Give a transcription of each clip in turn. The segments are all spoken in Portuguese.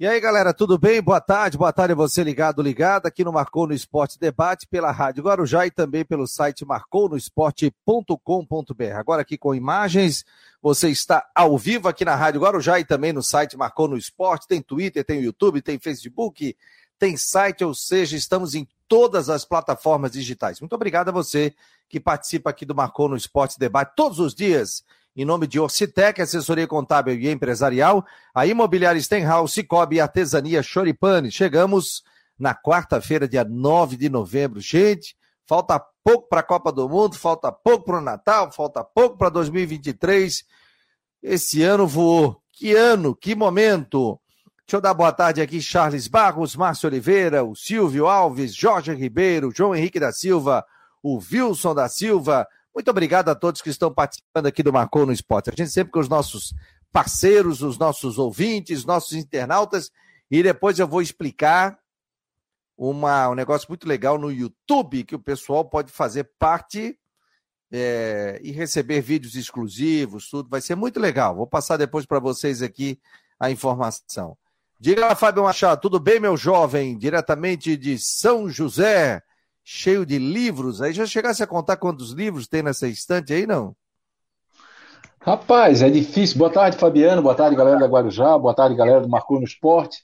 E aí, galera, tudo bem? Boa tarde, boa tarde a você ligado, ligado aqui no Marcou no Esporte Debate pela Rádio Guarujá e também pelo site marcounoesporte.com.br. Agora aqui com imagens, você está ao vivo aqui na Rádio Guarujá e também no site Marcou no Esporte, tem Twitter, tem YouTube, tem Facebook, tem site, ou seja, estamos em todas as plataformas digitais. Muito obrigado a você que participa aqui do Marcou no Esporte Debate todos os dias em nome de Orcitec, assessoria contábil e empresarial, a Imobiliária Stenhouse, Cicobi e Artesania Choripane. Chegamos na quarta-feira, dia 9 de novembro. Gente, falta pouco para a Copa do Mundo, falta pouco para o Natal, falta pouco para 2023. Esse ano voou. Que ano, que momento! Deixa eu dar boa tarde aqui, Charles Barros, Márcio Oliveira, o Silvio Alves, Jorge Ribeiro, João Henrique da Silva, o Wilson da Silva, muito obrigado a todos que estão participando aqui do Marcou no Esporte. A gente sempre com os nossos parceiros, os nossos ouvintes, nossos internautas, e depois eu vou explicar uma, um negócio muito legal no YouTube que o pessoal pode fazer parte é, e receber vídeos exclusivos, tudo. Vai ser muito legal. Vou passar depois para vocês aqui a informação. Diga Fábio Machado, tudo bem, meu jovem? Diretamente de São José cheio de livros. Aí já chegasse a contar quantos livros tem nessa estante aí, não? Rapaz, é difícil. Boa tarde, Fabiano. Boa tarde, galera da Guarujá. Boa tarde, galera do Marcou no Esporte.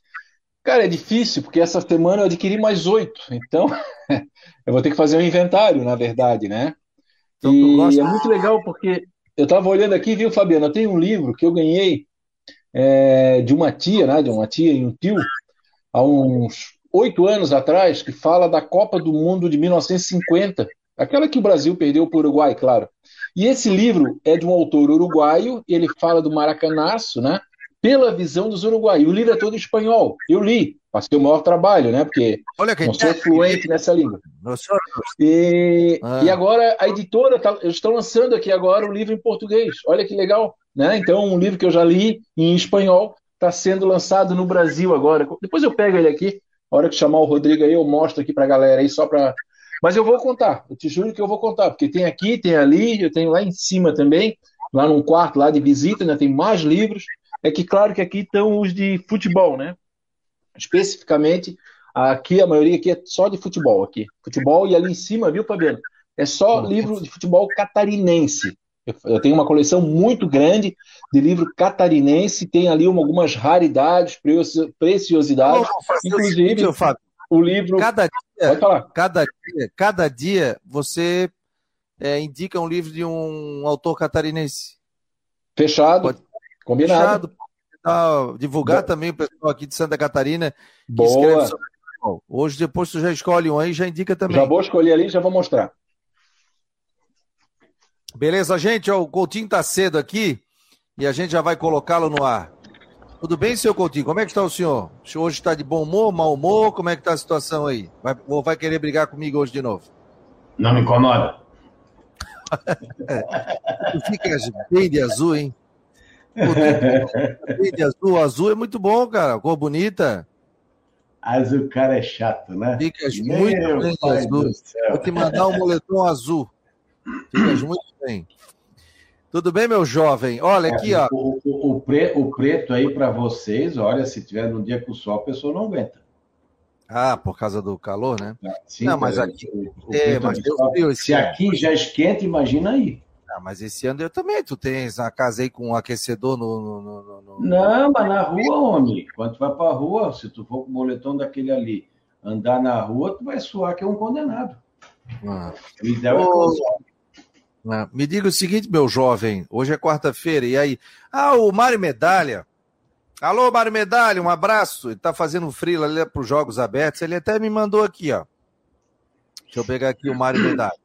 Cara, é difícil, porque essa semana eu adquiri mais oito. Então, eu vou ter que fazer um inventário, na verdade, né? Então, e gosta... é muito legal, porque eu estava olhando aqui, viu, Fabiano? Eu tenho um livro que eu ganhei é, de uma tia, né? De uma tia e um tio, há uns oito anos atrás, que fala da Copa do Mundo de 1950, aquela que o Brasil perdeu para o Uruguai, claro. E esse livro é de um autor uruguaio, ele fala do Maracanaço, né? Pela visão dos uruguaios. O livro é todo espanhol. Eu li, passei o maior trabalho, né? Porque Olha não sou fluente nessa língua. E, ah. e agora a editora, tá, eles estão lançando aqui agora o livro em português. Olha que legal. Né? Então, um livro que eu já li em espanhol está sendo lançado no Brasil agora. Depois eu pego ele aqui a hora que chamar o Rodrigo aí, eu mostro aqui para a galera aí, só para. Mas eu vou contar, eu te juro que eu vou contar, porque tem aqui, tem ali, eu tenho lá em cima também, lá num quarto lá de visita, né, tem mais livros. É que, claro, que aqui estão os de futebol, né? Especificamente, aqui a maioria aqui é só de futebol aqui. Futebol e ali em cima, viu, Fabiano? É só livro de futebol catarinense. Eu tenho uma coleção muito grande de livro catarinense, tem ali uma, algumas raridades, preciosidades. inclusive, seguinte, Fábio, o livro. Cada dia, cada dia, cada dia você é, indica um livro de um autor catarinense. Fechado. Pode... Combinado. Fechado. divulgar também o pessoal aqui de Santa Catarina que Boa. escreve sobre Hoje, depois tu já escolhe um aí, já indica também. Já vou escolher ali, já vou mostrar. Beleza, gente? O Coutinho tá cedo aqui e a gente já vai colocá-lo no ar. Tudo bem, seu Coutinho? Como é que está o senhor? O senhor hoje está de bom humor, mau humor? Como é que está a situação aí? Vai, ou vai querer brigar comigo hoje de novo? Não me incomoda. tu ficas bem de azul, hein? Bem de azul. Azul é muito bom, cara. Cor bonita. Azul, cara, é chato, né? Ficas Meu muito bem de azul. Vou te mandar um moletom azul. Ficas muito bem. Tudo bem, meu jovem? Olha aqui, ó. O, o, o, pre, o preto aí para vocês, olha, se tiver num dia com sol, a pessoa não aguenta. Ah, por causa do calor, né? Ah, sim, não, mas aqui. É, mas se aqui já esquenta, imagina aí. Ah, mas esse ano eu também. Tu tens a casa aí com um aquecedor no. no, no, no... Não, mas na rua, homem. Quando tu vai pra rua, se tu for com o boletão daquele ali, andar na rua, tu vai suar que é um condenado. Ah. O ideal Ô, é? Me diga o seguinte, meu jovem, hoje é quarta-feira, e aí? Ah, o Mário Medalha. Alô, Mário Medalha, um abraço. Ele tá fazendo um frio ali para os Jogos Abertos. Ele até me mandou aqui, ó. Deixa eu pegar aqui o Mário Medalha.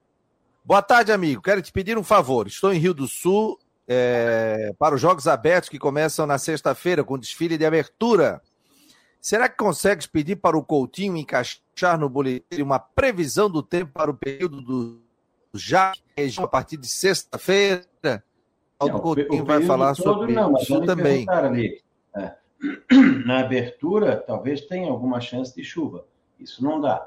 Boa tarde, amigo. Quero te pedir um favor. Estou em Rio do Sul é, para os Jogos Abertos que começam na sexta-feira com desfile de abertura. Será que consegues pedir para o Coutinho encaixar no boletim uma previsão do tempo para o período do já a partir de sexta-feira. O Coutinho vai falar sobre não, isso também. Ali, é, na abertura, talvez tenha alguma chance de chuva. Isso não dá.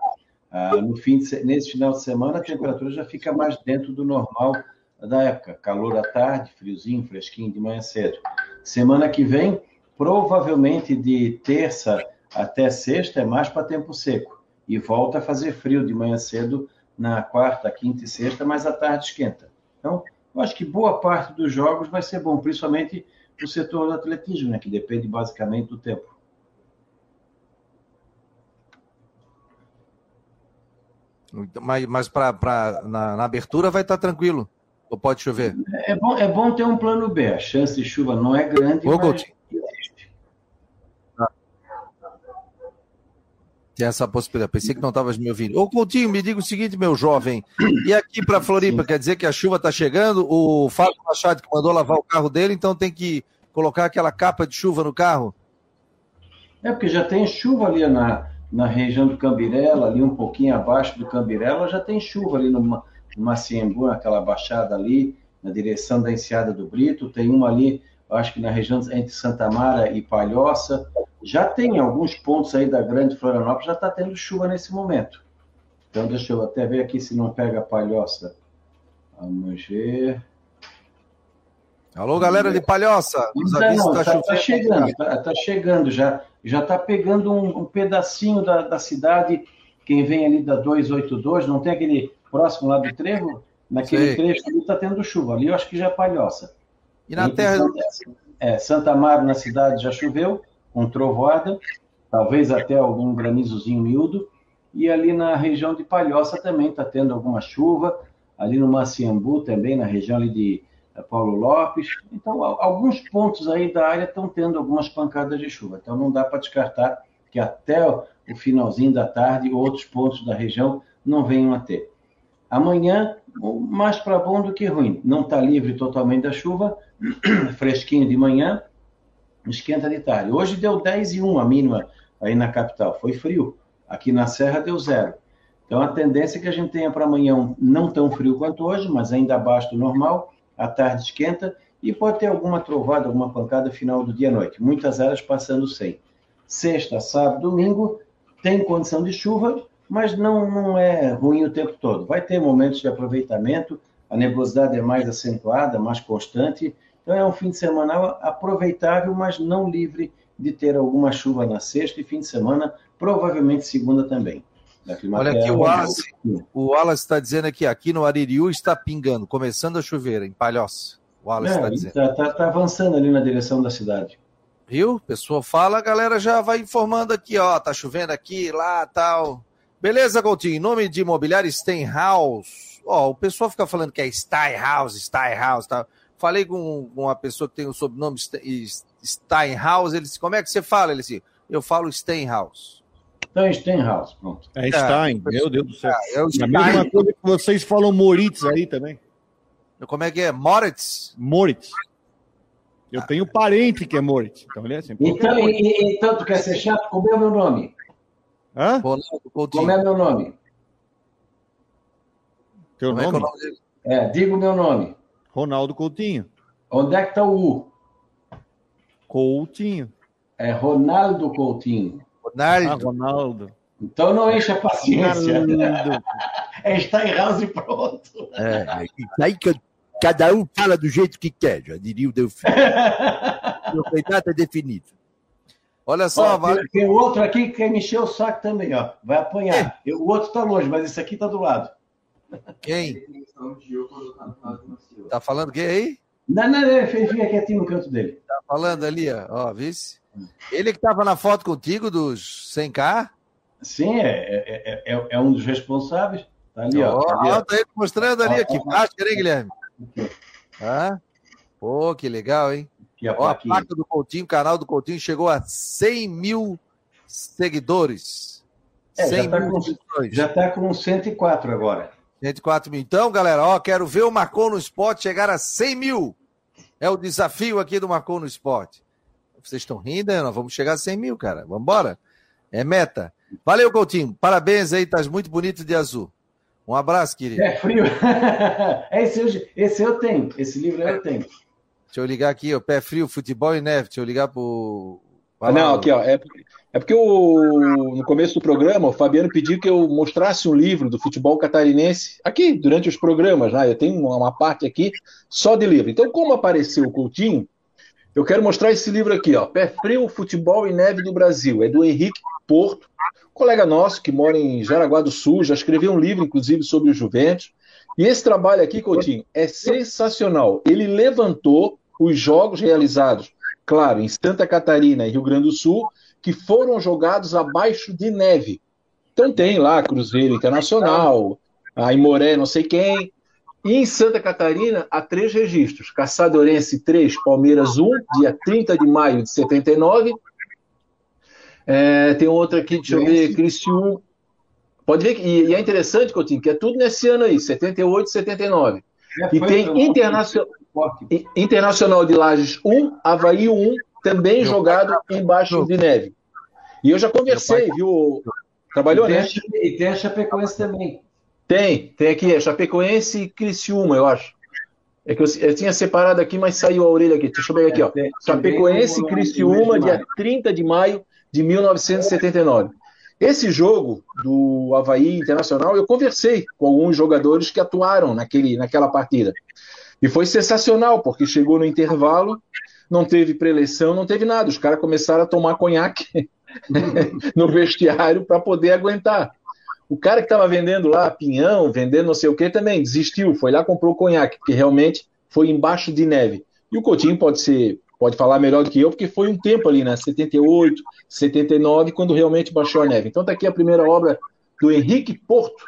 Ah, no fim de, nesse final de semana, a temperatura já fica mais dentro do normal da época. Calor à tarde, friozinho, fresquinho de manhã cedo. Semana que vem, provavelmente de terça até sexta é mais para tempo seco. E volta a fazer frio de manhã cedo na quarta, quinta e sexta, mas à tarde esquenta. Então, eu acho que boa parte dos jogos vai ser bom, principalmente o setor do atletismo, né, que depende basicamente do tempo. Mas, mas pra, pra, na, na abertura vai estar tá tranquilo. Ou pode chover? É bom, é bom ter um plano B. A chance de chuva não é grande, Ô, mas. Tem essa possibilidade. Pensei que não estavas me ouvindo. Ô, Coutinho, me diga o seguinte, meu jovem. E aqui para Floripa, Sim. quer dizer que a chuva está chegando? O Fábio Machado que mandou lavar o carro dele, então tem que colocar aquela capa de chuva no carro? É, porque já tem chuva ali na, na região do Cambirela, ali um pouquinho abaixo do Cambirela, já tem chuva ali no, Maciembu, naquela baixada ali, na direção da Enseada do Brito, tem uma ali, acho que na região entre Santa Mara e Palhoça, já tem alguns pontos aí da Grande Florianópolis, já está tendo chuva nesse momento. Então, deixa eu até ver aqui se não pega a Palhoça. Vamos ver. Alô, galera de Palhoça. Não, tá, tá, tá, chegando, tá, tá, chegando já. Já está pegando um, um pedacinho da, da, cidade. Quem vem ali da 282, não tem aquele próximo lá do trevo? Naquele Sei. trecho ali está tendo chuva. Ali eu acho que já é Palhoça. E na terra. É, Santa Mara na cidade já choveu, com trovoada, talvez até algum granizozinho miúdo. E ali na região de Palhoça também está tendo alguma chuva. Ali no Maciambu também, na região ali de é Paulo Lopes. Então, alguns pontos aí da área estão tendo algumas pancadas de chuva. Então, não dá para descartar que até o finalzinho da tarde outros pontos da região não venham a ter. Amanhã, mais para bom do que ruim. Não está livre totalmente da chuva, fresquinho de manhã, esquenta de tarde. Hoje deu 10 e 1 a mínima aí na capital, foi frio. Aqui na Serra deu zero. Então a tendência é que a gente tenha para amanhã não tão frio quanto hoje, mas ainda abaixo do normal, à tarde esquenta e pode ter alguma trovada, alguma pancada final do dia à noite. Muitas áreas passando sem. Sexta, sábado, domingo, tem condição de chuva, mas não, não é ruim o tempo todo. Vai ter momentos de aproveitamento, a nebulosidade é mais acentuada, mais constante. Então é um fim de semana aproveitável, mas não livre de ter alguma chuva na sexta e fim de semana, provavelmente segunda também. Olha aqui, o Wallace, o Wallace está dizendo aqui, aqui no Aririu está pingando, começando a chover, em Palhoça. O Wallace está dizendo. Está tá, tá avançando ali na direção da cidade. Viu? Pessoa fala, a galera já vai informando aqui, ó, tá chovendo aqui, lá, tal. Beleza, Coutinho, em nome de imobiliário Steinhaus. Ó, o pessoal fica falando que é Steinhaus, Steinhaus, tá? Falei com uma pessoa que tem o sobrenome Steinhaus, ele disse, como é que você fala? Ele disse, eu falo Steinhaus. Então, Steinhaus, pronto. É Stein, é, meu Deus do céu. É, é o Stein. A mesma coisa que vocês falam Moritz aí também. Como é que é? Moritz? Moritz. Eu ah. tenho parente que é Moritz. Então, ele é assim. Então, e, então, tu quer ser chato? Como é o meu nome? Hã? Como é meu nome? Teu Como nome? É, nome é, diga o meu nome. Ronaldo Coutinho. Onde é que está o U? Coutinho. É Ronaldo Coutinho. Ronaldo. Ah, Ronaldo. Então não enche a paciência. é estar em house e pronto. É, aí que cada um fala do jeito que quer, já diria o Delfim. o cuidado é definido. Olha só, ó, vale... tem, tem, outro aqui que quer me encher o saco também, ó. Vai apanhar. É. o outro está longe, mas esse aqui está do lado. Quem? Tá falando quem aí? Não, não, ele fica quietinho no canto dele. Tá falando ali, ó, ó vice? Ele que estava na foto contigo dos 100K? Sim, é, é, é, é um dos responsáveis. Tá ali, ó. Tá, ali, ó. tá aí mostrando ali, aqui. Máscara, hein, Guilherme? Ah, pô, que legal, hein? A, ó, a placa do Coutinho, o canal do Coutinho chegou a 100 mil seguidores. É, 100 já tá, mil com, já tá com 104 agora. 104 mil. Então, galera, ó, quero ver o Marcou no Esporte chegar a 100 mil. É o desafio aqui do Marcou no Esporte. Vocês estão rindo, né? Nós vamos chegar a 100 mil, cara. Vamos embora. É meta. Valeu, Coutinho. Parabéns aí, tá muito bonito de azul. Um abraço, querido. É frio. esse, eu, esse eu tenho. Esse livro eu tenho. Deixa eu ligar aqui, o Pé Frio, Futebol e Neve. Deixa eu ligar pro. Não, aqui, ó. É, é porque o, no começo do programa o Fabiano pediu que eu mostrasse um livro do futebol catarinense aqui, durante os programas, né? Eu tenho uma, uma parte aqui só de livro. Então, como apareceu o Coutinho, Eu quero mostrar esse livro aqui, ó, Pé Frio, Futebol e Neve do Brasil. É do Henrique Porto, colega nosso que mora em Jaraguá do Sul, já escreveu um livro, inclusive, sobre o Juventus. E esse trabalho aqui, Coutinho, é sensacional. Ele levantou os jogos realizados, claro, em Santa Catarina e Rio Grande do Sul, que foram jogados abaixo de neve. Então tem lá Cruzeiro Internacional, a Imoré não sei quem. E em Santa Catarina, há três registros. Caçadorense 3, Palmeiras 1, dia 30 de maio de 79. É, tem outra aqui, deixa eu ver, Criciúma. Pode ver que, e, é interessante, Coutinho, que é tudo nesse ano aí, 78, 79. É, e tem Internacional, Internacional de Lages 1, Havaí 1, também Meu jogado embaixo de neve. E eu já conversei, viu? Trabalhou, e né? A, e tem a Chapecoense também. Tem, tem aqui, é Chapecoense e Criciúma, eu acho. É que eu, eu, tinha separado aqui, mas saiu a orelha aqui. Deixa eu ver aqui, ó. Chapecoense e Criciúma, dia 30 de maio de 1979. Esse jogo do Havaí Internacional, eu conversei com alguns jogadores que atuaram naquele, naquela partida. E foi sensacional, porque chegou no intervalo, não teve preleção, não teve nada. Os caras começaram a tomar conhaque no vestiário para poder aguentar. O cara que estava vendendo lá pinhão, vendendo não sei o que, também desistiu, foi lá comprou conhaque, porque realmente foi embaixo de neve. E o Coutinho pode ser, pode falar melhor do que eu, porque foi um tempo ali, né? 78, 79, quando realmente baixou a neve. Então está aqui a primeira obra do Henrique Porto,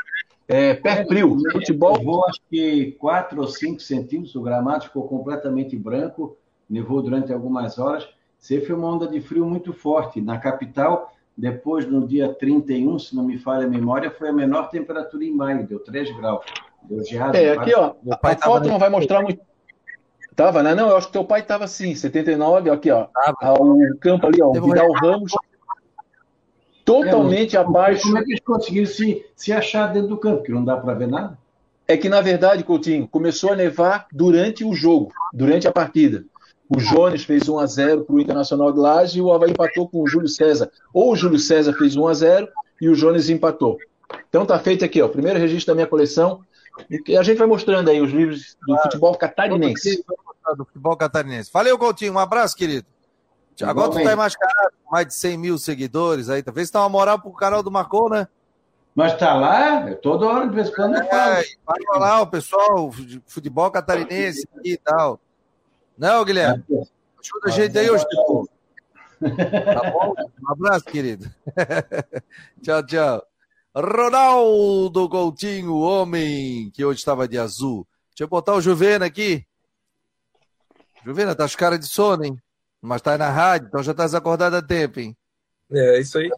é, pé frio, futebol. Nevou acho que 4 ou 5 centímetros, o gramado ficou completamente branco, nevou durante algumas horas. Sempre foi uma onda de frio muito forte. Na capital, depois, no dia 31, se não me falha a memória, foi a menor temperatura em maio, deu 3 graus. Deu geado. É, aqui, ó, a, a foto não vai mostrar muito. Tava, né? Não, eu acho que teu pai tava assim, 79, aqui, ó. Tava. O campo ali, ó, o Vidal Ramos. Totalmente é, abaixo. Como é que eles conseguiram se, se achar dentro do campo? Que não dá para ver nada? É que, na verdade, Coutinho, começou a nevar durante o jogo, durante a partida. O Jones fez 1 a 0 para o Internacional de Laje e o Havaí empatou com o Júlio César. Ou o Júlio César fez 1 a 0 e o Jones empatou. Então tá feito aqui, ó, primeiro registro da minha coleção. E a gente vai mostrando aí os livros do ah, futebol catarinense. Do futebol catarinense. Valeu, Coutinho. Um abraço, querido. Agora tu tá mais caro, mais de 100 mil seguidores aí. Talvez tá uma moral pro canal do Marcou, né? Mas tá lá, toda hora, de vez em quando. É, lá, o pessoal, futebol catarinense e tal. Não, Guilherme? Ajuda a gente aí hoje, Tá bom? Um abraço, querido. tchau, tchau. Ronaldo Coutinho, homem que hoje estava de azul. Deixa eu botar o Juvena aqui. Juvena, tá os caras de sono, hein? Mas tá aí na rádio, então já tá acordado há tempo, hein? É, isso aí.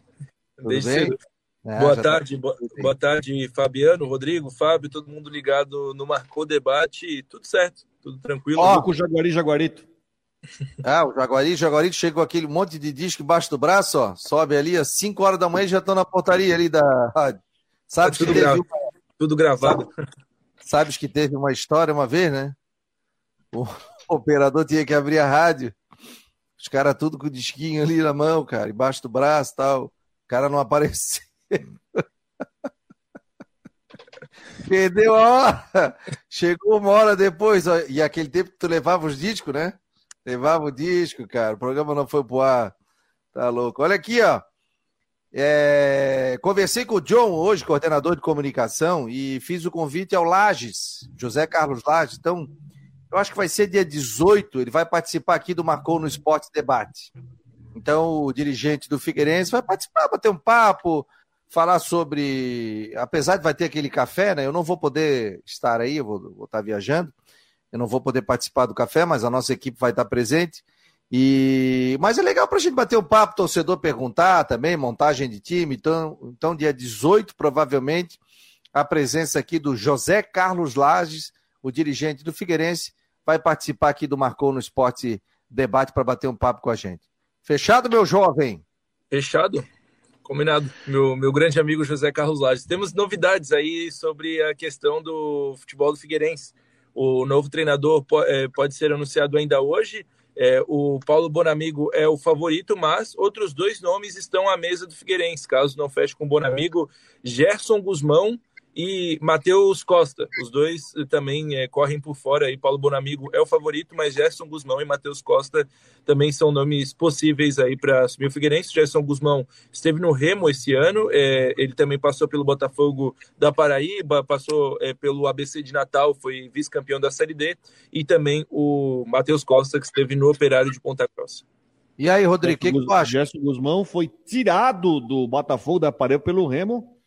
Desde cedo. É, boa tarde, tá... boa, boa, tarde, Fabiano, Rodrigo, Fábio, todo mundo ligado no Marcou Debate, tudo certo, tudo tranquilo. Ó, com o Jaguari Jaguarito. Ah, o Jaguari, Jaguarito chegou aquele monte de disco embaixo do braço, ó, sobe ali às 5 horas da manhã e já estão na portaria ali da rádio. Sabe tudo, que teve... tudo gravado. Sabe, sabes que teve uma história uma vez, né? O operador tinha que abrir a rádio, os caras tudo com o disquinho ali na mão, cara, embaixo do braço e tal. O cara não apareceu. Perdeu a hora. Chegou uma hora depois. Ó, e aquele tempo que tu levava os discos, né? Levava o disco, cara. O programa não foi pro ar. Tá louco. Olha aqui, ó. É... Conversei com o John hoje, coordenador de comunicação, e fiz o convite ao Lages, José Carlos Lages. Então, eu acho que vai ser dia 18. Ele vai participar aqui do Marcou no Esporte Debate. Então, o dirigente do Figueirense vai participar, bater um papo, falar sobre. Apesar de vai ter aquele café, né? Eu não vou poder estar aí, eu vou, vou estar viajando. Eu não vou poder participar do café, mas a nossa equipe vai estar presente. E mas é legal para a gente bater um papo, torcedor perguntar também, montagem de time. Então, então dia 18, provavelmente, a presença aqui do José Carlos Lages, o dirigente do Figueirense, vai participar aqui do Marcou no Esporte Debate para bater um papo com a gente. Fechado, meu jovem? Fechado. Combinado. Meu, meu grande amigo José Carlos Lages. Temos novidades aí sobre a questão do futebol do Figueirense. O novo treinador é, pode ser anunciado ainda hoje. É, o Paulo Bonamigo é o favorito, mas outros dois nomes estão à mesa do Figueirense. Caso não feche com o Bonamigo, Gerson Guzmão e Matheus Costa. Os dois também é, correm por fora. Aí Paulo Bonamigo é o favorito, mas Gerson Guzmão e Matheus Costa também são nomes possíveis aí para assumir o Figueirense. Gerson Guzmão esteve no Remo esse ano. É, ele também passou pelo Botafogo da Paraíba, passou é, pelo ABC de Natal, foi vice-campeão da Série D. E também o Matheus Costa, que esteve no Operário de Ponta Grossa. E aí, Rodrigo, o que, que tu acha? Gerson Guzmão foi tirado do Botafogo da Paraíba pelo Remo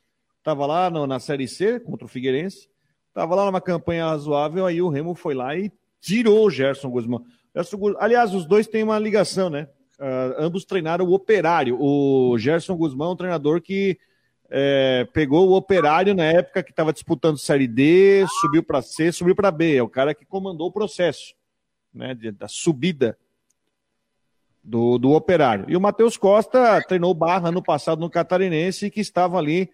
Estava lá no, na Série C contra o Figueirense. Estava lá numa campanha razoável, aí o Remo foi lá e tirou o Gerson Guzmão. Gerson Aliás, os dois têm uma ligação, né? Uh, ambos treinaram o Operário. O Gerson Guzmão é um treinador que é, pegou o Operário na época que estava disputando Série D, subiu para C, subiu para B. É o cara que comandou o processo né, da subida do, do Operário. E o Matheus Costa treinou Barra ano passado no Catarinense, que estava ali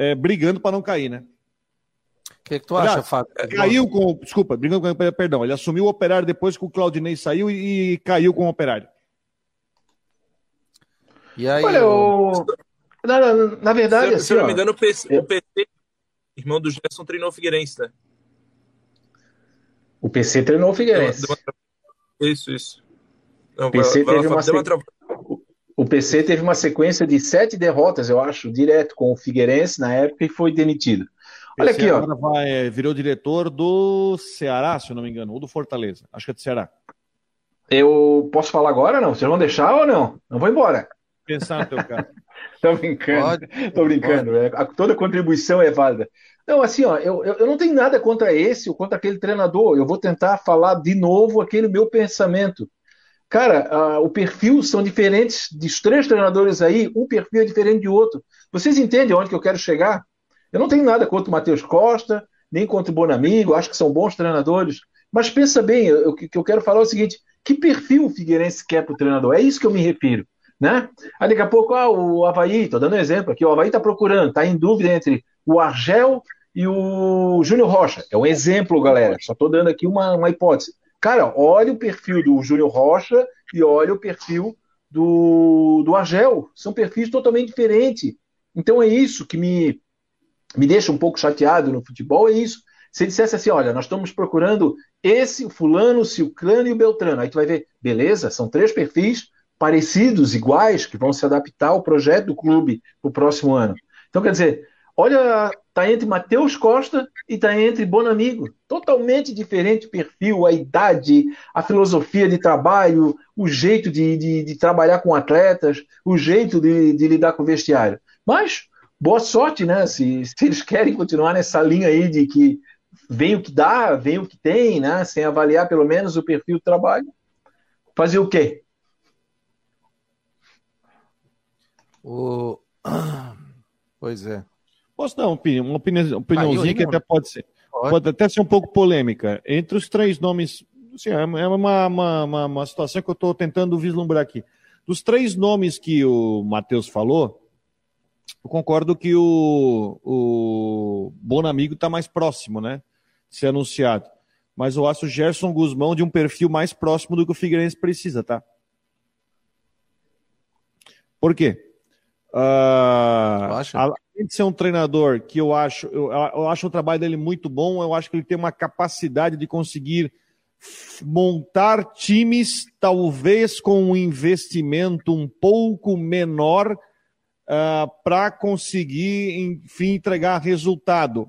é, brigando para não cair, né? O que, que, tu acha, Fábio? Caiu com. Desculpa, brigando com. Perdão, ele assumiu o operário depois que o Claudinei saiu e, e caiu com o operário. E aí? Olha, o... na, na, na verdade. Se, assim, se não me engano, o PC, o PC, irmão do Gerson, treinou o Figueirense, né? O PC treinou o Figueirense. Deu uma... Isso, isso. Não, PC vai, teve uma, uma o PC teve uma sequência de sete derrotas, eu acho, direto com o Figueirense na época e foi demitido. Olha aqui, ó. Vai, é, virou diretor do Ceará, se eu não me engano, ou do Fortaleza. Acho que é do Ceará. Eu posso falar agora não? Vocês vão deixar ou não? Não vou embora. Pensar no teu caso. Tô brincando. Pode, Tô brincando. É, toda contribuição é válida. Não, assim, ó, eu, eu, eu não tenho nada contra esse ou contra aquele treinador. Eu vou tentar falar de novo aquele meu pensamento. Cara, uh, o perfil são diferentes dos três treinadores aí, um perfil é diferente de outro. Vocês entendem onde que eu quero chegar? Eu não tenho nada contra o Matheus Costa, nem contra o Bonamigo, acho que são bons treinadores. Mas pensa bem, o que eu quero falar é o seguinte: que perfil o Figueirense quer para o treinador? É isso que eu me refiro. Né? Aí daqui a pouco, ah, o Havaí, estou dando um exemplo aqui, o Havaí está procurando, está em dúvida entre o Argel e o Júnior Rocha. É um exemplo, galera. Só estou dando aqui uma, uma hipótese. Cara, olha o perfil do Júnior Rocha e olha o perfil do, do Argel. São perfis totalmente diferentes. Então é isso que me, me deixa um pouco chateado no futebol, é isso. Se dissesse assim, olha, nós estamos procurando esse, o fulano, o Silcrano e o Beltrano. Aí tu vai ver, beleza, são três perfis parecidos, iguais, que vão se adaptar ao projeto do clube para o próximo ano. Então, quer dizer, olha Está entre Matheus Costa e está entre Bonamigo. Totalmente diferente o perfil, a idade, a filosofia de trabalho, o jeito de, de, de trabalhar com atletas, o jeito de, de, lidar com o vestiário. Mas, boa sorte, né? Se, se eles querem continuar nessa linha aí de que vem o que dá, vem o que tem, né? Sem avaliar pelo menos o perfil do trabalho. Fazer o quê? O... Pois é. Posso dar uma opinião, uma opinião, opiniãozinha que até pode ser. Pode. pode. até ser um pouco polêmica. Entre os três nomes, assim, é uma, uma, uma, uma situação que eu estou tentando vislumbrar aqui. Dos três nomes que o Matheus falou, eu concordo que o, o Bonamigo está mais próximo, né? De ser anunciado. Mas eu acho o Gerson Guzmão de um perfil mais próximo do que o Figueirense precisa, tá? Por quê? Uh, além de ser um treinador que eu acho, eu, eu, acho o trabalho dele muito bom, eu acho que ele tem uma capacidade de conseguir montar times, talvez com um investimento um pouco menor, uh, para conseguir, enfim, entregar resultado.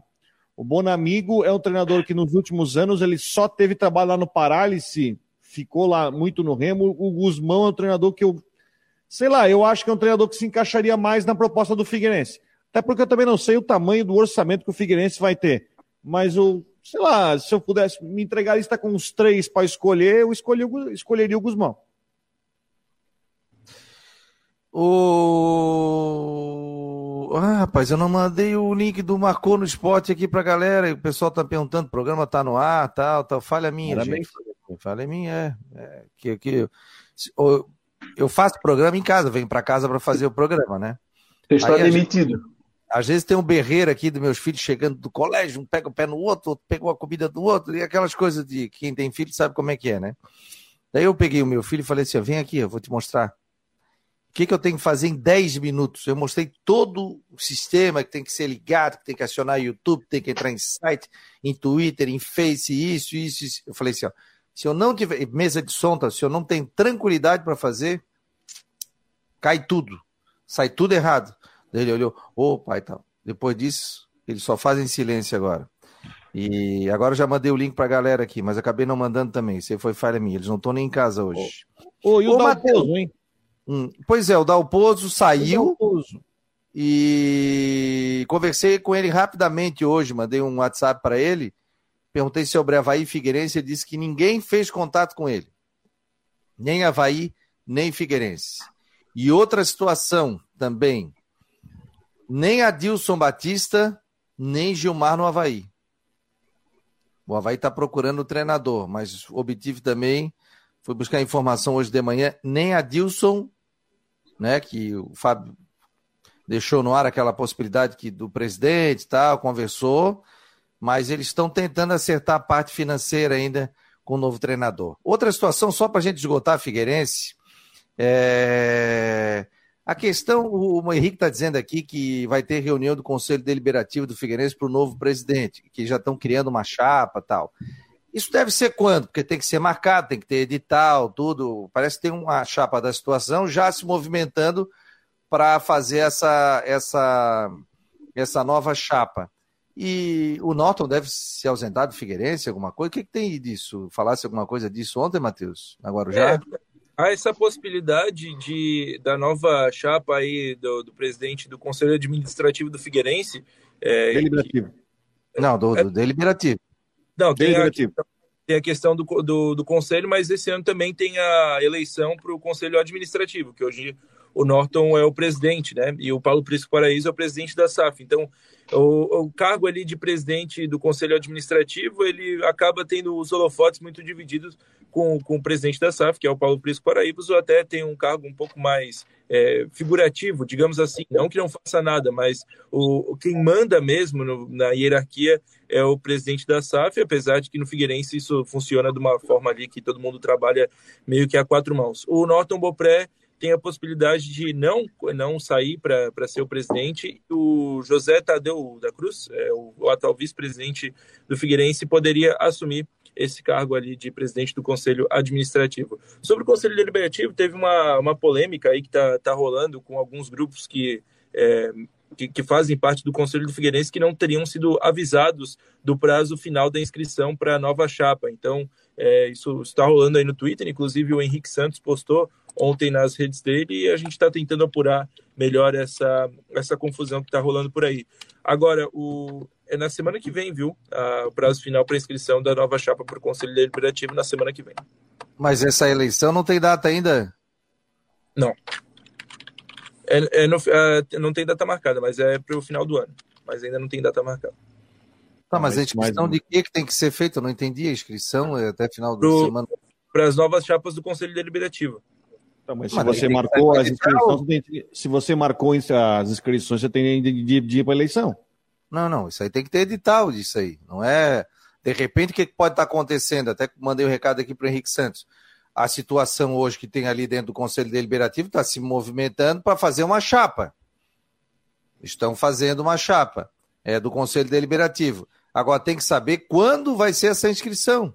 O Bonamigo é um treinador que nos últimos anos ele só teve trabalho lá no Parálice, ficou lá muito no Remo. O Guzmão é um treinador que eu sei lá, eu acho que é um treinador que se encaixaria mais na proposta do Figueirense. Até porque eu também não sei o tamanho do orçamento que o Figueirense vai ter. Mas o, sei lá, se eu pudesse me entregar a lista com os três para escolher, eu escolhi, escolheria o Guzmão. O... Ah, rapaz, eu não mandei o link do Marcou no Esporte aqui pra galera. O pessoal tá perguntando, o programa tá no ar, tal, tal. Falha minha, Parabéns. gente. Falha minha, é. é que, que, eu faço programa em casa, venho para casa para fazer o programa, né? Você está Aí, demitido. Às vezes tem um berreiro aqui dos meus filhos chegando do colégio, um pega o pé no outro, outro pegou a comida do outro, e aquelas coisas de quem tem filho sabe como é que é, né? Daí eu peguei o meu filho e falei assim: vem aqui, eu vou te mostrar. O que, que eu tenho que fazer em 10 minutos? Eu mostrei todo o sistema que tem que ser ligado, que tem que acionar YouTube, tem que entrar em site, em Twitter, em Face, isso, isso, isso. Eu falei assim, ó, se eu não tiver mesa de som, tá? se eu não tenho tranquilidade para fazer, cai tudo, sai tudo errado. Ele olhou, ô oh, pai, tal. Depois disso, eles só fazem silêncio agora. E agora eu já mandei o link pra galera aqui, mas acabei não mandando também. Isso aí foi falha minha. Eles não estão nem em casa hoje. Ô, oh, e o Dalpozo, hein? Hum, pois é, o Dalpozo saiu. E conversei com ele rapidamente hoje, mandei um WhatsApp para ele. Perguntei sobre Havaí e Figueirense, ele disse que ninguém fez contato com ele. Nem Havaí, nem Figueirense. E outra situação também. Nem Adilson Batista, nem Gilmar no Havaí. O Havaí está procurando o treinador, mas obtive também, fui buscar informação hoje de manhã, nem a Dilson, né, que o Fábio deixou no ar aquela possibilidade que do presidente tal, conversou, mas eles estão tentando acertar a parte financeira ainda com o novo treinador. Outra situação, só para a gente esgotar a Figueirense, é... A questão, o Henrique está dizendo aqui que vai ter reunião do Conselho Deliberativo do Figueirense para o novo presidente, que já estão criando uma chapa tal. Isso deve ser quando? Porque tem que ser marcado, tem que ter edital, tudo. Parece que tem uma chapa da situação já se movimentando para fazer essa, essa, essa nova chapa. E o Norton deve se ausentar do Figueirense, alguma coisa? O que, que tem disso? Falasse alguma coisa disso ontem, Matheus? Agora já? É, há essa possibilidade de da nova chapa aí do, do presidente do Conselho Administrativo do Figueirense. É, deliberativo. Que, não, do, do é, deliberativo. Não, tem deliberativo. A, tem a questão do, do, do, conselho, mas esse ano também tem a eleição para o conselho administrativo, que hoje o Norton é o presidente, né? E o Paulo Prisco Paraíso é o presidente da SAF. Então, o, o, cargo ali de presidente do conselho administrativo, ele acaba tendo os holofotes muito divididos com, com o presidente da SAF, que é o Paulo Prisco Paraíbas, ou até tem um cargo um pouco mais é, figurativo, digamos assim, não que não faça nada, mas o, quem manda mesmo no, na hierarquia é o presidente da SAF, apesar de que no Figueirense isso funciona de uma forma ali que todo mundo trabalha meio que a quatro mãos. O Norton Bopré tem a possibilidade de não, não sair para ser o presidente. O José Tadeu da Cruz, é, o, o atual vice-presidente do Figueirense, poderia assumir esse cargo ali de presidente do Conselho Administrativo. Sobre o Conselho Deliberativo, teve uma, uma polêmica aí que está tá rolando com alguns grupos que, é, que, que, fazem parte do Conselho do Figueirense que não teriam sido avisados do prazo final da inscrição para a nova chapa. Então, é, isso está rolando aí no Twitter, inclusive o Henrique Santos postou ontem nas redes dele e a gente está tentando apurar melhor essa, essa confusão que está rolando por aí. Agora, o, é na semana que vem, viu? Ah, o prazo final para inscrição da nova chapa para o Conselho Deliberativo na semana que vem. Mas essa eleição não tem data ainda? Não. É, é no, é, não tem data marcada, mas é para o final do ano. Mas ainda não tem data marcada. Tá, mas a inscrição de que, que tem que ser feita? Eu não entendi. A inscrição é até final da semana. Para as novas chapas do Conselho Deliberativo. Tá, mas, se você marcou as inscrições, se você marcou as inscrições, você tem de, ir para eleição. Não, não, isso aí tem que ter edital disso aí. Não é. De repente, o que pode estar acontecendo? Até mandei o um recado aqui para o Henrique Santos. A situação hoje que tem ali dentro do Conselho Deliberativo está se movimentando para fazer uma chapa. Estão fazendo uma chapa é, do Conselho Deliberativo. Agora tem que saber quando vai ser essa inscrição.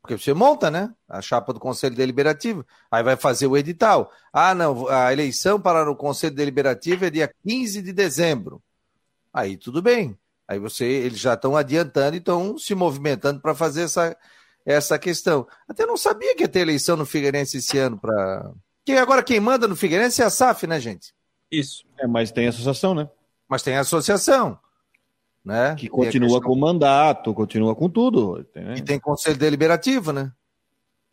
Porque você monta, né? A chapa do Conselho Deliberativo. Aí vai fazer o edital. Ah, não, a eleição para o Conselho Deliberativo é dia 15 de dezembro aí tudo bem. Aí você, eles já estão adiantando e estão se movimentando para fazer essa, essa questão. Até não sabia que ia ter eleição no Figueirense esse ano para. Que agora quem manda no Figueirense é a SAF, né, gente? Isso. É, mas tem associação, né? Mas tem associação. Né? Que continua questão... com o mandato, continua com tudo. Né? E tem conselho deliberativo, né?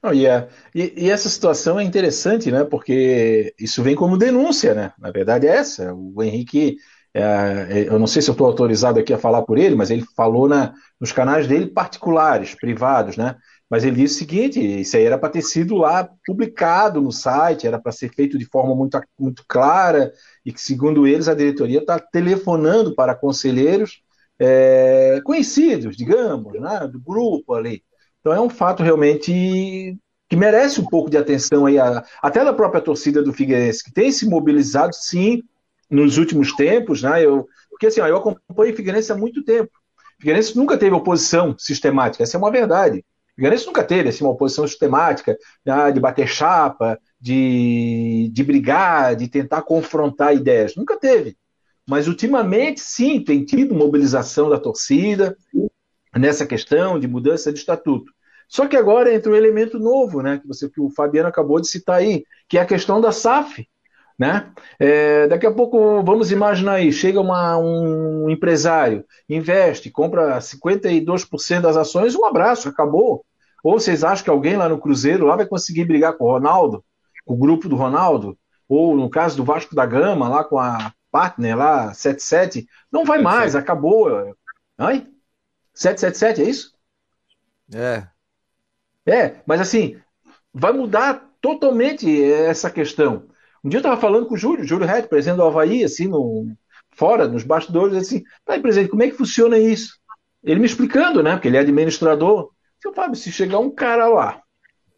Oh, yeah. e, e, essa situação é interessante, né? Porque isso vem como denúncia, né? Na verdade é essa. O Henrique é, é, eu não sei se eu estou autorizado aqui a falar por ele, mas ele falou na, nos canais dele particulares, privados, né? Mas ele disse o seguinte: isso aí era para ter sido lá publicado no site, era para ser feito de forma muito, muito clara, e que, segundo eles, a diretoria está telefonando para conselheiros é, conhecidos, digamos, né, do grupo ali. Então é um fato realmente que merece um pouco de atenção aí, até da própria torcida do Figueirense, que tem se mobilizado, sim, nos últimos tempos, né? Eu, porque assim, ó, eu acompanho o Figueirense há muito tempo. O Figueirense nunca teve oposição sistemática, essa é uma verdade. O Figueirense nunca teve assim, uma oposição sistemática né, de bater chapa, de, de brigar, de tentar confrontar ideias. Nunca teve. Mas ultimamente, sim, tem tido mobilização da torcida nessa questão de mudança de estatuto. Só que agora entra um elemento novo, né, que, você, que o Fabiano acabou de citar aí, que é a questão da SAF. Né? É, daqui a pouco, vamos imaginar aí, chega uma, um empresário, investe, compra 52% das ações, um abraço, acabou. Ou vocês acham que alguém lá no Cruzeiro lá vai conseguir brigar com o Ronaldo, com o grupo do Ronaldo? Ou no caso do Vasco da Gama, lá com a partner lá, 77, não vai mais, acabou. Ai? 777, é isso? É. É, mas assim, vai mudar totalmente essa questão. Um dia eu estava falando com o Júlio, Júlio Red, presidente do Havaí, assim, no, fora, nos bastidores, assim, tá aí, presidente, como é que funciona isso? Ele me explicando, né, porque ele é administrador. Seu Fábio, se chegar um cara lá,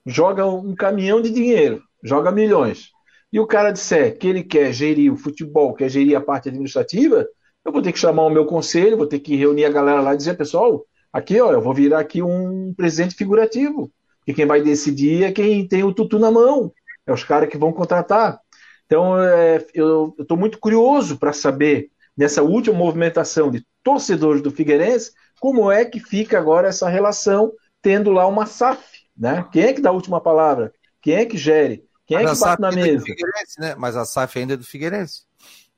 joga um caminhão de dinheiro, joga milhões, e o cara disser que ele quer gerir o futebol, quer gerir a parte administrativa, eu vou ter que chamar o meu conselho, vou ter que reunir a galera lá e dizer, pessoal, aqui, ó, eu vou virar aqui um presidente figurativo. E quem vai decidir é quem tem o tutu na mão, é os caras que vão contratar. Então, é, eu estou muito curioso para saber, nessa última movimentação de torcedores do Figueirense, como é que fica agora essa relação, tendo lá uma SAF. Né? Quem é que dá a última palavra? Quem é que gere? Quem é que bate na é mesa? É né? Mas a SAF ainda é do Figueirense.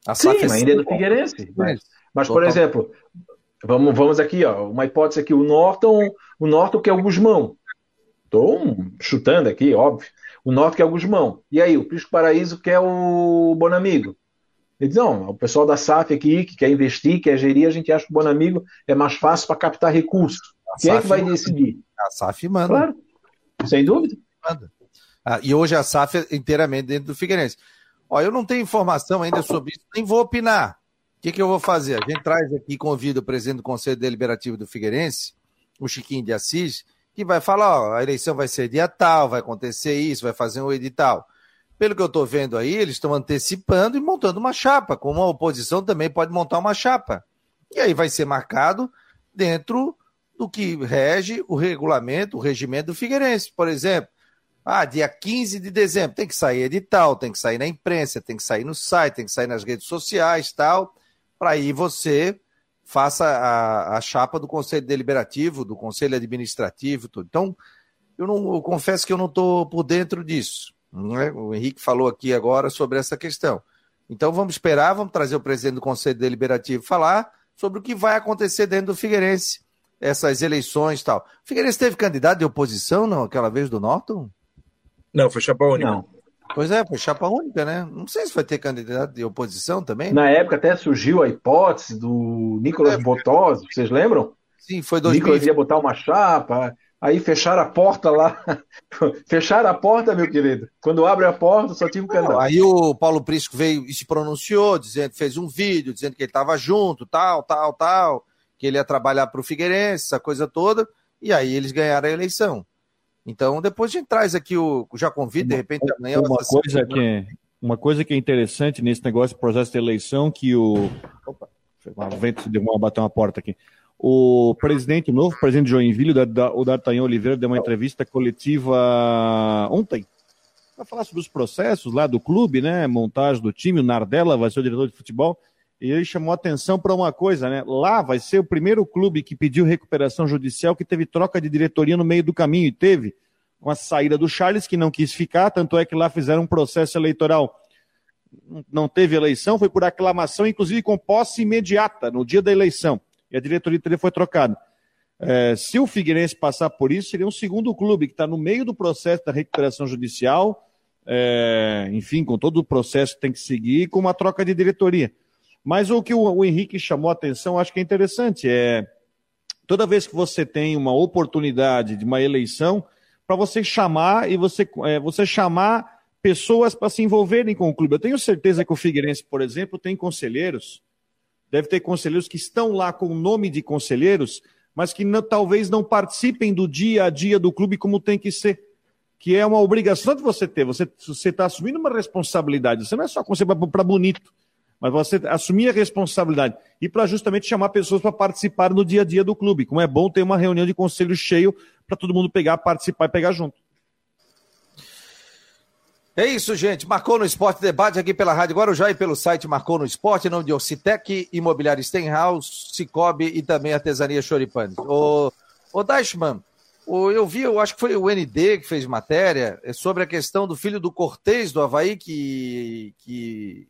A Sim, SAF é ainda é do Figueirense. Mas, mas por exemplo, vamos, vamos aqui, ó, uma hipótese aqui, o Norton, o Norton que é o Guzmão. Estou chutando aqui, óbvio. O Norton que é o Guzmão. E aí, o Prisco Paraíso que é o Bonamigo. Ele diz, não, o pessoal da SAF aqui, que quer investir, quer gerir, a gente acha que o Bonamigo é mais fácil para captar recursos. Quem é que vai decidir? A SAF manda. Claro, sem dúvida. Manda. Ah, e hoje a SAF é inteiramente dentro do Figueirense. Ó, eu não tenho informação ainda sobre isso, nem vou opinar. O que, que eu vou fazer? A gente traz aqui, convida o presidente do Conselho Deliberativo do Figueirense, o Chiquinho de Assis, que vai falar, ó, a eleição vai ser dia tal, vai acontecer isso, vai fazer um edital. Pelo que eu estou vendo aí, eles estão antecipando e montando uma chapa, como a oposição também pode montar uma chapa. E aí vai ser marcado dentro do que rege o regulamento, o regimento do Figueirense. Por exemplo, ah, dia 15 de dezembro, tem que sair edital, tem que sair na imprensa, tem que sair no site, tem que sair nas redes sociais tal, para aí você faça a, a chapa do Conselho Deliberativo, do Conselho Administrativo, tudo. Então, eu, não, eu confesso que eu não estou por dentro disso. É? O Henrique falou aqui agora sobre essa questão. Então vamos esperar, vamos trazer o presidente do Conselho Deliberativo falar sobre o que vai acontecer dentro do Figueirense, essas eleições e tal. O Figueirense teve candidato de oposição, não, aquela vez do Norton? Não, foi chapa única. Não. Pois é, foi chapa única, né? Não sei se vai ter candidato de oposição também. Na época até surgiu a hipótese do Nicolas é, Botosi, vocês lembram? Sim, foi 2000. Nicolas ia botar uma chapa, aí fecharam a porta lá. fecharam a porta, meu querido. Quando abre a porta, só tinha um canal. Aí o Paulo Prisco veio e se pronunciou, dizendo, fez um vídeo, dizendo que ele estava junto, tal, tal, tal, que ele ia trabalhar para o Figueirense, essa coisa toda, e aí eles ganharam a eleição. Então, depois a gente traz aqui o. Já convido, de repente, amanhã. Uma coisa, que é, uma coisa que é interessante nesse negócio processo de eleição, que o. Opa, o vento deu uma bater uma porta aqui. O presidente, o novo presidente de Joinville, o D'Artagnan Oliveira, deu uma entrevista coletiva ontem para falar sobre os processos lá do clube, né? Montagem do time, o Nardella vai ser o diretor de futebol. E ele chamou atenção para uma coisa, né? Lá vai ser o primeiro clube que pediu recuperação judicial que teve troca de diretoria no meio do caminho e teve com a saída do Charles, que não quis ficar, tanto é que lá fizeram um processo eleitoral. Não teve eleição, foi por aclamação, inclusive com posse imediata no dia da eleição. E a diretoria dele foi trocada. É, se o Figueirense passar por isso, seria um segundo clube que está no meio do processo da recuperação judicial, é, enfim, com todo o processo que tem que seguir, com uma troca de diretoria. Mas o que o, Henrique chamou a atenção, acho que é interessante, é toda vez que você tem uma oportunidade de uma eleição, para você chamar e você, é, você chamar pessoas para se envolverem com o clube. Eu tenho certeza que o Figueirense, por exemplo, tem conselheiros, deve ter conselheiros que estão lá com o nome de conselheiros, mas que não, talvez não participem do dia a dia do clube como tem que ser. que é uma obrigação de você ter. Você está assumindo uma responsabilidade. Você não é só você para bonito, mas você assumir a responsabilidade e para justamente chamar pessoas para participar no dia a dia do clube. Como é bom ter uma reunião de conselho cheio para todo mundo pegar, participar e pegar junto. É isso, gente. Marcou no Esporte Debate aqui pela Rádio Guarujá e pelo site Marcou no Esporte, em nome de Ocitec, Imobiliário Stenhouse, Cicobi e também Artesania Choripanes. Ô, ô Dashman, eu vi, eu acho que foi o ND que fez matéria é sobre a questão do filho do Cortez do Havaí que, que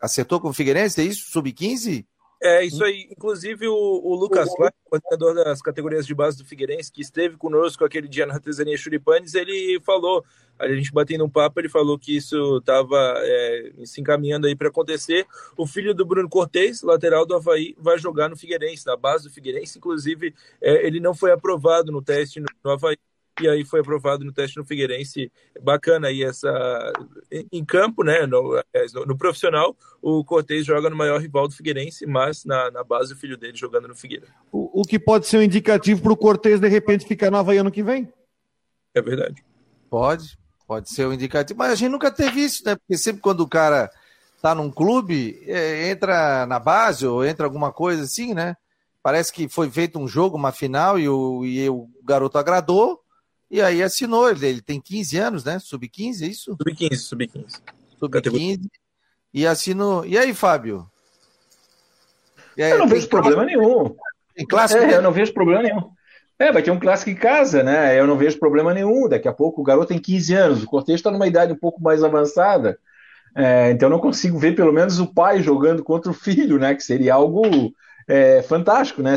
acertou com o Figueirense, é isso? Sub-15? É, isso aí. Inclusive, o, o Lucas Lai, coordenador das categorias de base do Figueirense, que esteve conosco aquele dia na artesania Churipanes, ele falou, a gente batendo um papo, ele falou que isso estava é, se encaminhando aí para acontecer. O filho do Bruno Cortez, lateral do Havaí, vai jogar no Figueirense, na base do Figueirense. Inclusive, é, ele não foi aprovado no teste no, no Havaí e aí foi aprovado no teste no Figueirense. Bacana aí essa. Em campo, né? No, no, no profissional, o Cortez joga no maior rival do Figueirense, mas na, na base o filho dele jogando no Figueira. O, o que pode ser um indicativo para o Cortez de repente ficar no Havaí ano que vem? É verdade. Pode, pode ser um indicativo, mas a gente nunca teve isso, né? Porque sempre quando o cara tá num clube, é, entra na base ou entra alguma coisa assim, né? Parece que foi feito um jogo, uma final, e o, e o garoto agradou, e aí assinou, ele, ele tem 15 anos, né? Sub-15, é isso? Sub-15, sub-15. Sub-15. E assinou. E aí, Fábio? E aí, eu não vejo problema nenhum. Tem clássico? É, eu não vejo problema nenhum. É, vai ter um clássico em casa, né? Eu não vejo problema nenhum. Daqui a pouco o garoto tem 15 anos, o Cortez está numa idade um pouco mais avançada. É, então eu não consigo ver pelo menos o pai jogando contra o filho, né? Que seria algo é, fantástico, né?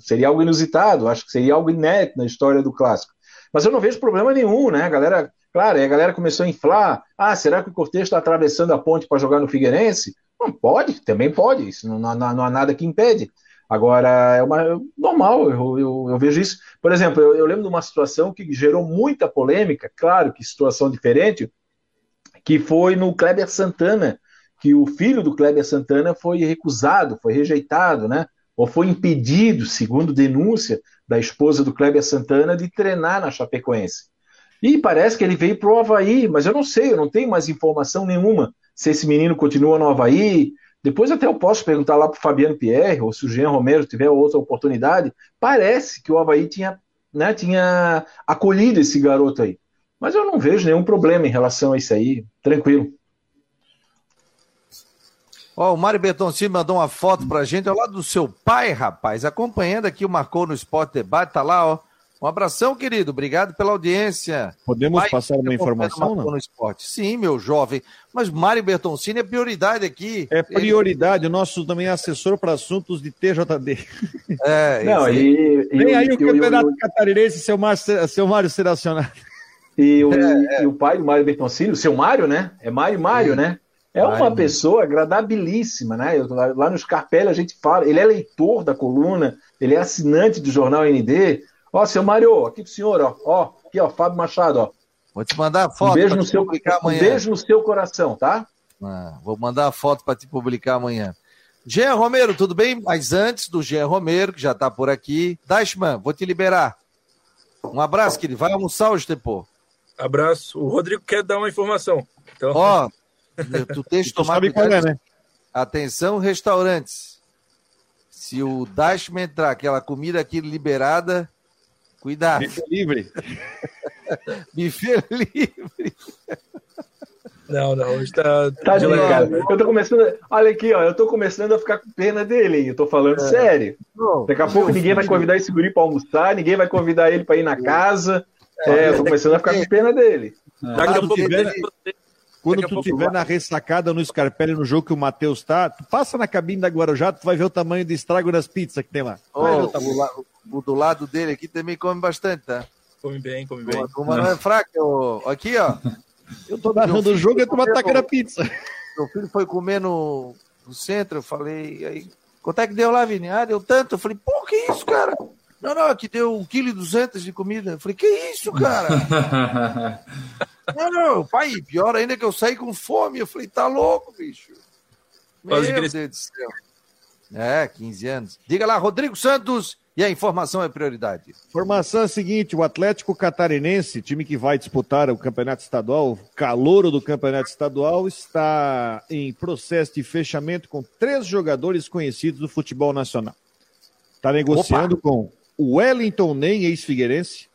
Seria algo inusitado, acho que seria algo inédito na história do clássico. Mas eu não vejo problema nenhum, né? A galera, claro, a galera começou a inflar. Ah, será que o Cortez está atravessando a ponte para jogar no Figueirense? Não, pode, também pode. Isso não, não, não há nada que impede. Agora, é uma, normal, eu, eu, eu, vejo isso. Por exemplo, eu, eu, lembro de uma situação que gerou muita polêmica, claro que situação diferente, que foi no Kleber Santana, que o filho do Kleber Santana foi recusado, foi rejeitado, né? Ou foi impedido, segundo denúncia, da esposa do Kleber Santana de treinar na Chapecoense. E parece que ele veio para o Havaí, mas eu não sei, eu não tenho mais informação nenhuma se esse menino continua no Havaí. Depois até eu posso perguntar lá para o Fabiano Pierre, ou se o Jean Romero tiver outra oportunidade. Parece que o Havaí tinha, né, tinha acolhido esse garoto aí. Mas eu não vejo nenhum problema em relação a isso aí, tranquilo. Ó, o Mário Bertoncini mandou uma foto pra gente ao lado do seu pai, rapaz, acompanhando aqui o Marcou no Esporte Debate, tá lá, ó. Um abração, querido. Obrigado pela audiência. Podemos pai, passar uma informação, não? No esporte. Sim, meu jovem. Mas Mário Bertoncini é prioridade aqui. É prioridade. Ele... O nosso também é assessor para assuntos de TJD. É, não, e, Vem aí o Campeonato Catarinense, seu Mário, seu Mário ser acionado. E o, é, é. e o pai do Mário Bertoncini, o seu Mário, né? É Mário Mário, né? É uma pessoa agradabilíssima, né? Eu, lá no Scarpelli a gente fala, ele é leitor da coluna, ele é assinante do jornal ND. Ó, seu Mário, aqui pro senhor, ó, ó, aqui, ó, Fábio Machado, ó. Vou te mandar a foto. Um beijo, no seu, um beijo no seu coração, tá? Ah, vou mandar a foto para te publicar amanhã. Jean Romero, tudo bem? Mas antes do Jean Romero, que já está por aqui, Dashman, vou te liberar. Um abraço, querido. Vai almoçar hoje, Tepô. Abraço. O Rodrigo quer dar uma informação. Então... Ó, Tu tens tomar cuidado. É, né? Atenção, restaurantes. Se o Dashman entrar, aquela comida aqui liberada, cuidado. Bife livre. Bife livre. Não, não, hoje tá. Tá delegado. Eu tô começando. Olha aqui, ó. Eu tô começando a ficar com pena dele, hein? Eu tô falando é. sério. Não, Daqui a pouco ninguém vai convidar esse guri pra almoçar, ninguém vai convidar ele pra ir na casa. É, é eu tô começando a ficar com pena dele. Daqui a pouco quando tu estiver na ressacada no Scarpelli, no jogo que o Matheus tá, tu passa na cabine da Guarujá, tu vai ver o tamanho de estrago das pizzas que tem lá. Oh, o, o, do lado dele aqui também come bastante, tá? Come bem, come bem. O não é fraca. Aqui, ó. Eu tô narrando o jogo e tu ataca na pizza. Meu filho foi comer no, no centro, eu falei, aí, quanto é que deu lá, Vini? Ah, deu tanto. Eu falei, pô, que isso, cara? Não, não, aqui deu 1,2 kg de comida. Eu falei, que isso, cara? não, não, pai, pior ainda que eu saí com fome. Eu falei, tá louco, bicho. Meu Deus do céu. É, 15 anos. Diga lá, Rodrigo Santos E a informação é prioridade. Informação é a seguinte: o Atlético Catarinense, time que vai disputar o campeonato estadual, calouro do campeonato estadual, está em processo de fechamento com três jogadores conhecidos do futebol nacional. Está negociando Opa. com o Wellington Nem, ex-figueirense,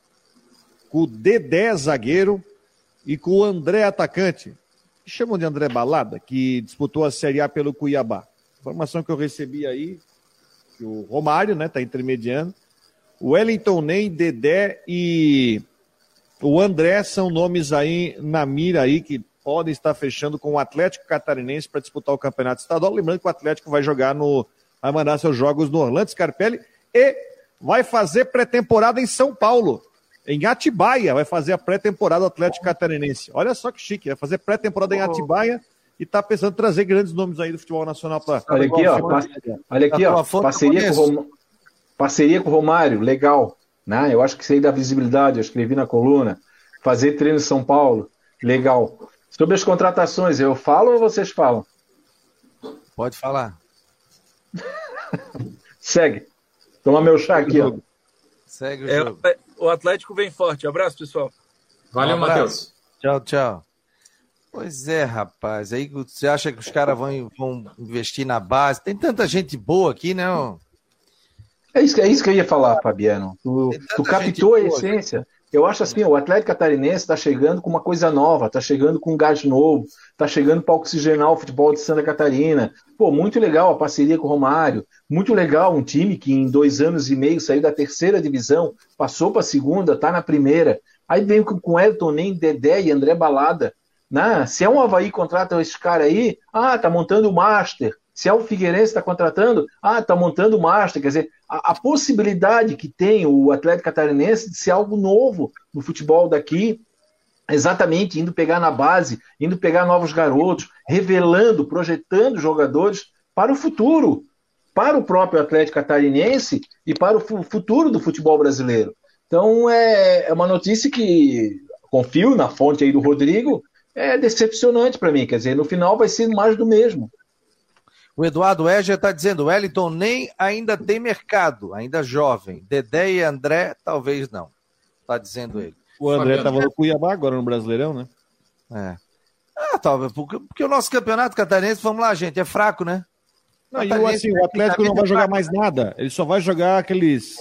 com o Dedé, zagueiro, e com o André, atacante, que chamam de André Balada, que disputou a Série A pelo Cuiabá. Informação que eu recebi aí, que o Romário, né, tá intermediando. O Wellington Nem, Dedé e o André são nomes aí na mira aí que podem estar fechando com o Atlético Catarinense para disputar o Campeonato Estadual. Lembrando que o Atlético vai jogar no. vai mandar seus jogos no Orlando Scarpelli e vai fazer pré-temporada em São Paulo. Em Atibaia vai fazer a pré-temporada do Atlético Catarinense. Olha só que chique, vai fazer pré-temporada em Atibaia e está pensando em trazer grandes nomes aí do futebol nacional para. Olha aqui, ó, olha aqui, ó, parceria com, Rom... parceria com o Romário, legal. Né? Eu acho que isso aí dá visibilidade, eu escrevi na coluna. Fazer treino em São Paulo, legal. Sobre as contratações, eu falo ou vocês falam? Pode falar. Segue. Toma meu chá aqui, ó. Segue o é, jogo. O Atlético vem forte. Abraço, pessoal. Valeu, um Matheus. Tchau, tchau. Pois é, rapaz. Aí você acha que os caras vão, vão investir na base? Tem tanta gente boa aqui, né? É isso, é isso que eu ia falar, Fabiano. Tu, tu captou a essência. Eu acho assim, o Atlético Catarinense está chegando com uma coisa nova, está chegando com um gás novo, está chegando para oxigenar o futebol de Santa Catarina. Pô, muito legal a parceria com o Romário, muito legal um time que em dois anos e meio saiu da terceira divisão, passou para a segunda, está na primeira. Aí vem com, com Elton Nem, Dedé e André Balada. Né? Se é um Havaí contrata esse cara aí, ah, tá montando o Master. Se é o Figueirense está contratando, ah, tá montando o Master. Quer dizer, a, a, possibilidade que tem o Atlético Catarinense de ser algo novo no futebol daqui, exatamente indo pegar na base, indo pegar novos garotos, revelando, projetando jogadores para o futuro, para o próprio Atlético Catarinense e para o futuro do futebol brasileiro. Então é, é uma notícia que confio na fonte aí do Rodrigo, é decepcionante para mim. Quer dizer, no final vai ser mais do mesmo. O Eduardo Eger está dizendo: Wellington nem ainda tem mercado, ainda jovem. Dedé e André, talvez não. Está dizendo ele. O André estava no Cuiabá agora no Brasileirão, né? É. Ah, talvez, porque, porque o nosso campeonato catarinense, vamos lá, gente, é fraco, né? Não, e o, assim, o Atlético não vai jogar mais nada. Ele só vai jogar aqueles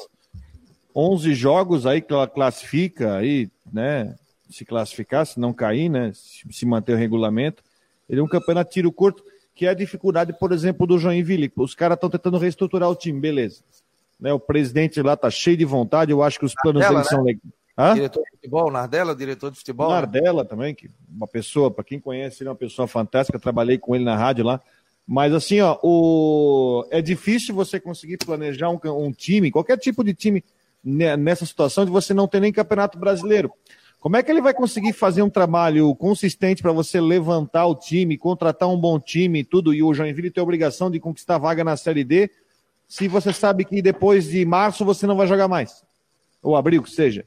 11 jogos aí que ela classifica aí, né? se classificar, se não cair, né? Se manter o regulamento. Ele é um campeonato tiro curto, que é a dificuldade, por exemplo, do Joinville. Os caras estão tentando reestruturar o time, beleza. Né, o presidente lá tá cheio de vontade, eu acho que os planos Nardella, dele né? são legais. Hã? Diretor de futebol, Nardella, diretor de futebol. Né? Nardella né? também, que uma pessoa, para quem conhece, ele é uma pessoa fantástica, trabalhei com ele na rádio lá. Mas assim, ó, o... é difícil você conseguir planejar um, um time, qualquer tipo de time nessa situação de você não ter nem campeonato brasileiro. Como é que ele vai conseguir fazer um trabalho consistente para você levantar o time, contratar um bom time e tudo, e o Joinville ter a obrigação de conquistar vaga na Série D, se você sabe que depois de março você não vai jogar mais? Ou abril, que seja.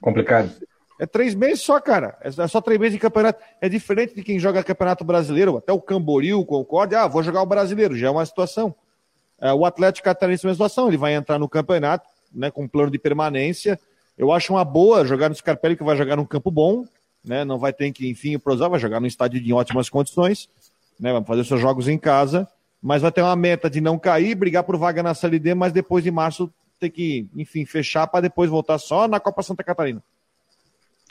Complicado. É três meses só, cara. É, é só três meses de campeonato. É diferente de quem joga campeonato brasileiro, até o Camboriú, o Concorde, ah, vou jogar o brasileiro, já é uma situação. É, o Atlético Catarinense é uma situação, ele vai entrar no campeonato, né, com plano de permanência, eu acho uma boa jogar no Scarpelli, que vai jogar num campo bom, né? Não vai ter que, enfim, prosar, vai jogar num estádio em ótimas condições, né? Vai fazer seus jogos em casa, mas vai ter uma meta de não cair, brigar por vaga na Série D, mas depois de março ter que, enfim, fechar para depois voltar só na Copa Santa Catarina.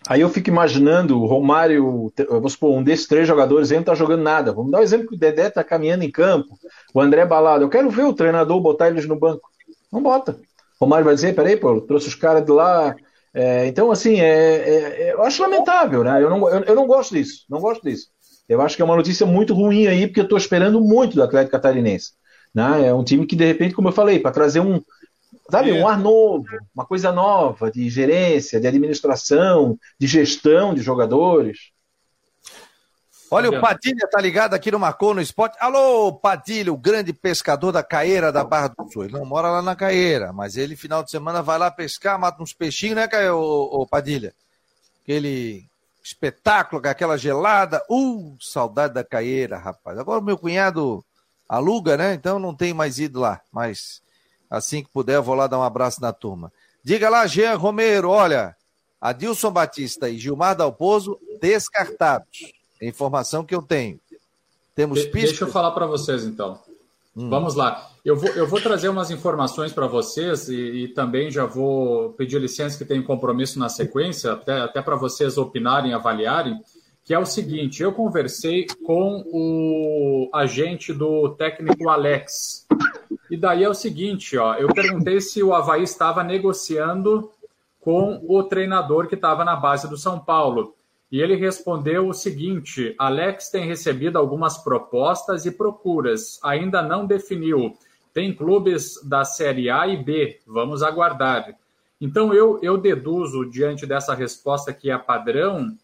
Aí eu fico imaginando o Romário, vamos supor, um desses três jogadores ele não tá jogando nada. Vamos dar um exemplo que o Dedé tá caminhando em campo, o André Balado. Eu quero ver o treinador botar eles no banco. Não bota. Romário vai dizer, peraí, pô, trouxe os caras de lá. É, então, assim, é, é, é, eu acho lamentável, né? Eu não, eu, eu, não gosto disso, não gosto disso. Eu acho que é uma notícia muito ruim aí, porque eu estou esperando muito do Atlético Catarinense. Né? É um time que, de repente, como eu falei, para trazer um, sabe, um ar novo, uma coisa nova de gerência, de administração, de gestão de jogadores. Olha, o Padilha tá ligado aqui no Marcou no Esporte. Alô, Padilha, o grande pescador da Caeira da Barra do Sul. Ele não mora lá na Caeira, mas ele, final de semana, vai lá pescar, mata uns peixinhos, né, Caio, ô, ô Padilha? Aquele espetáculo, com aquela gelada. Uh, saudade da Caeira, rapaz. Agora o meu cunhado aluga, né? Então não tem mais ido lá. Mas Assim que puder, eu vou lá dar um abraço na turma. Diga lá, Jean Romero, olha, Adilson Batista e Gilmar Dalpozo descartados. É informação que eu tenho. Temos de, pistas? Deixa eu falar para vocês, então. Hum. Vamos lá. Eu vou, eu vou trazer umas informações para vocês e, e, também já vou pedir licença que tem compromisso na sequência, até, até para vocês opinarem, avaliarem, que é o seguinte, eu conversei com o agente do técnico Alex, e daí é o seguinte, ó, eu perguntei se o Havaí estava negociando com o treinador que estava na base do São Paulo. E ele respondeu o seguinte: Alex tem recebido algumas propostas e procuras, ainda não definiu. Tem clubes da Série A e B, vamos aguardar. Então eu, eu deduzo, diante dessa resposta que é padrão,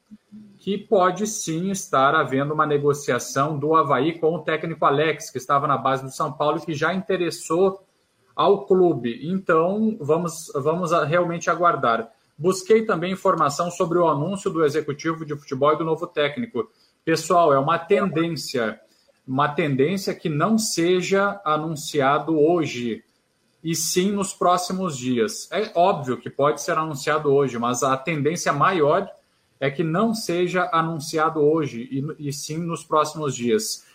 que pode sim estar havendo uma negociação do Havaí com o técnico Alex, que estava na base do São Paulo, que já interessou ao clube. Então vamos, vamos realmente aguardar. Busquei também informação sobre o anúncio do executivo de futebol e do novo técnico. Pessoal, é uma tendência, uma tendência que não seja anunciado hoje, e sim nos próximos dias. É óbvio que pode ser anunciado hoje, mas a tendência maior é que não seja anunciado hoje, e, e sim nos próximos dias.